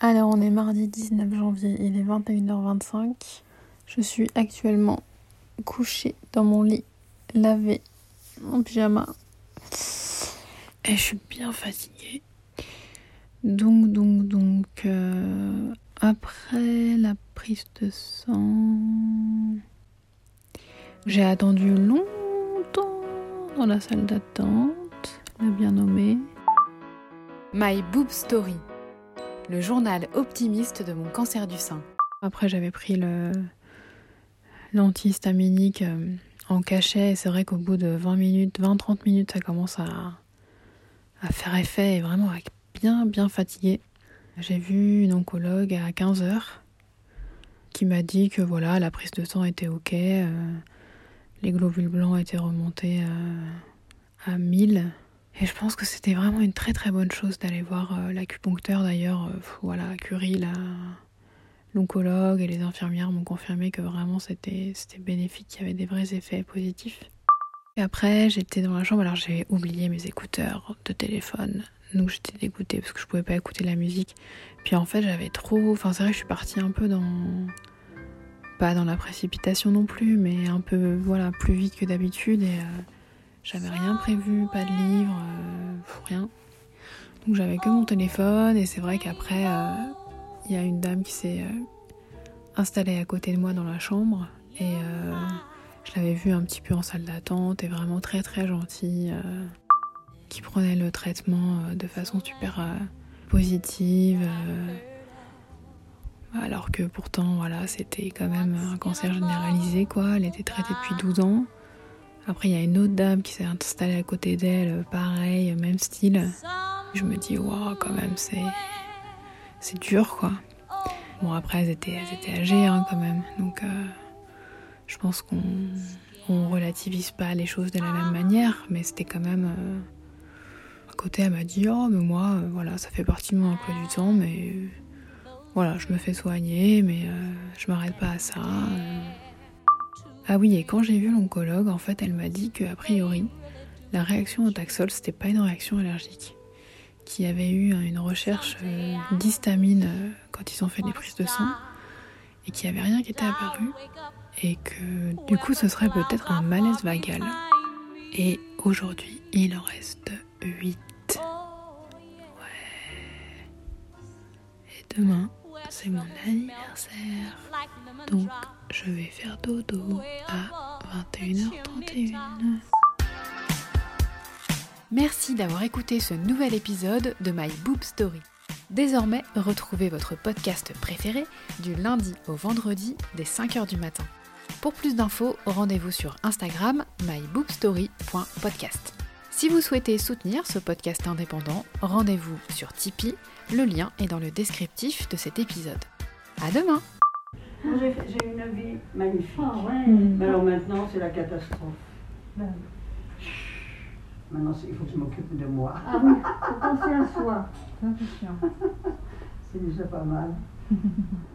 Alors on est mardi 19 janvier, il est 21h25. Je suis actuellement couchée dans mon lit, lavé, en pyjama. Et je suis bien fatiguée. Donc, donc, donc, euh, après la prise de sang, j'ai attendu longtemps dans la salle d'attente, le bien nommé. My Boob Story, le journal optimiste de mon cancer du sein. Après, j'avais pris le l'antihistaminique euh, en cachet et c'est vrai qu'au bout de 20 minutes, 20-30 minutes, ça commence à, à faire effet et vraiment à bien, bien fatigué. J'ai vu une oncologue à 15h qui m'a dit que voilà, la prise de sang était ok, euh, les globules blancs étaient remontés euh, à 1000. Et je pense que c'était vraiment une très très bonne chose d'aller voir euh, l'acupuncteur d'ailleurs. euh, voilà, Curie, l'oncologue et les infirmières m'ont confirmé que vraiment c'était, c'était bénéfique, qu'il y avait des vrais effets positifs. Et après, j'étais dans la chambre, alors j'ai oublié mes écouteurs de téléphone. Donc j'étais dégoûtée parce que je pouvais pas écouter la musique. Puis en fait, j'avais trop. Enfin, c'est vrai que je suis partie un peu dans. Pas dans la précipitation non plus, mais un peu, voilà, plus vite que d'habitude. Et euh, j'avais rien prévu, pas de livre, euh, rien. Donc j'avais que mon téléphone. Et c'est vrai qu'après, euh, il y a une dame qui s'est euh, installée à côté de moi dans la chambre. Et euh, je l'avais vue un petit peu en salle d'attente et vraiment très très gentille. euh, qui prenait le traitement euh, de façon super euh, positive. euh, alors que pourtant, voilà, c'était quand même un cancer généralisé, quoi. Elle était traitée depuis 12 ans. Après, il y a une autre dame qui s'est installée à côté d'elle, euh, pareil, euh, même style. Je me dis, waouh, quand même, c'est. C'est dur, quoi. Bon, après, elles étaient, elles étaient âgées, hein, quand même. Donc, euh, je pense qu'on on relativise pas les choses de la même manière, mais c'était quand même. à côté, elle m'a dit Oh, mais moi, voilà, ça fait partie de mon emploi du temps, mais voilà, je me fais soigner, mais je m'arrête pas à ça. Ah oui, et quand j'ai vu l'oncologue, en fait, elle m'a dit que a priori, la réaction au taxol, c'était pas une réaction allergique. Qu'il y avait eu une recherche euh, d'histamine euh, quand ils ont fait des prises de sang, et qu'il n'y avait rien qui était apparu, et que du coup, ce serait peut-être un malaise vagal. Et aujourd'hui, il en reste 8. Ouais. Et demain, c'est mon anniversaire. Donc, je vais faire dodo à 21h31. Merci d'avoir écouté ce nouvel épisode de My Boob Story. Désormais, retrouvez votre podcast préféré du lundi au vendredi dès 5h du matin. Pour plus d'infos, rendez-vous sur Instagram myboobstory.podcast. Si vous souhaitez soutenir ce podcast indépendant, rendez-vous sur Tipeee, le lien est dans le descriptif de cet épisode. À demain J'ai une vie magnifique. Ah ouais. Mais alors maintenant, c'est la catastrophe. Ben, Maintenant, il faut que je m'occupe de moi. Ah oui, faut penser à soi. C'est déjà pas mal.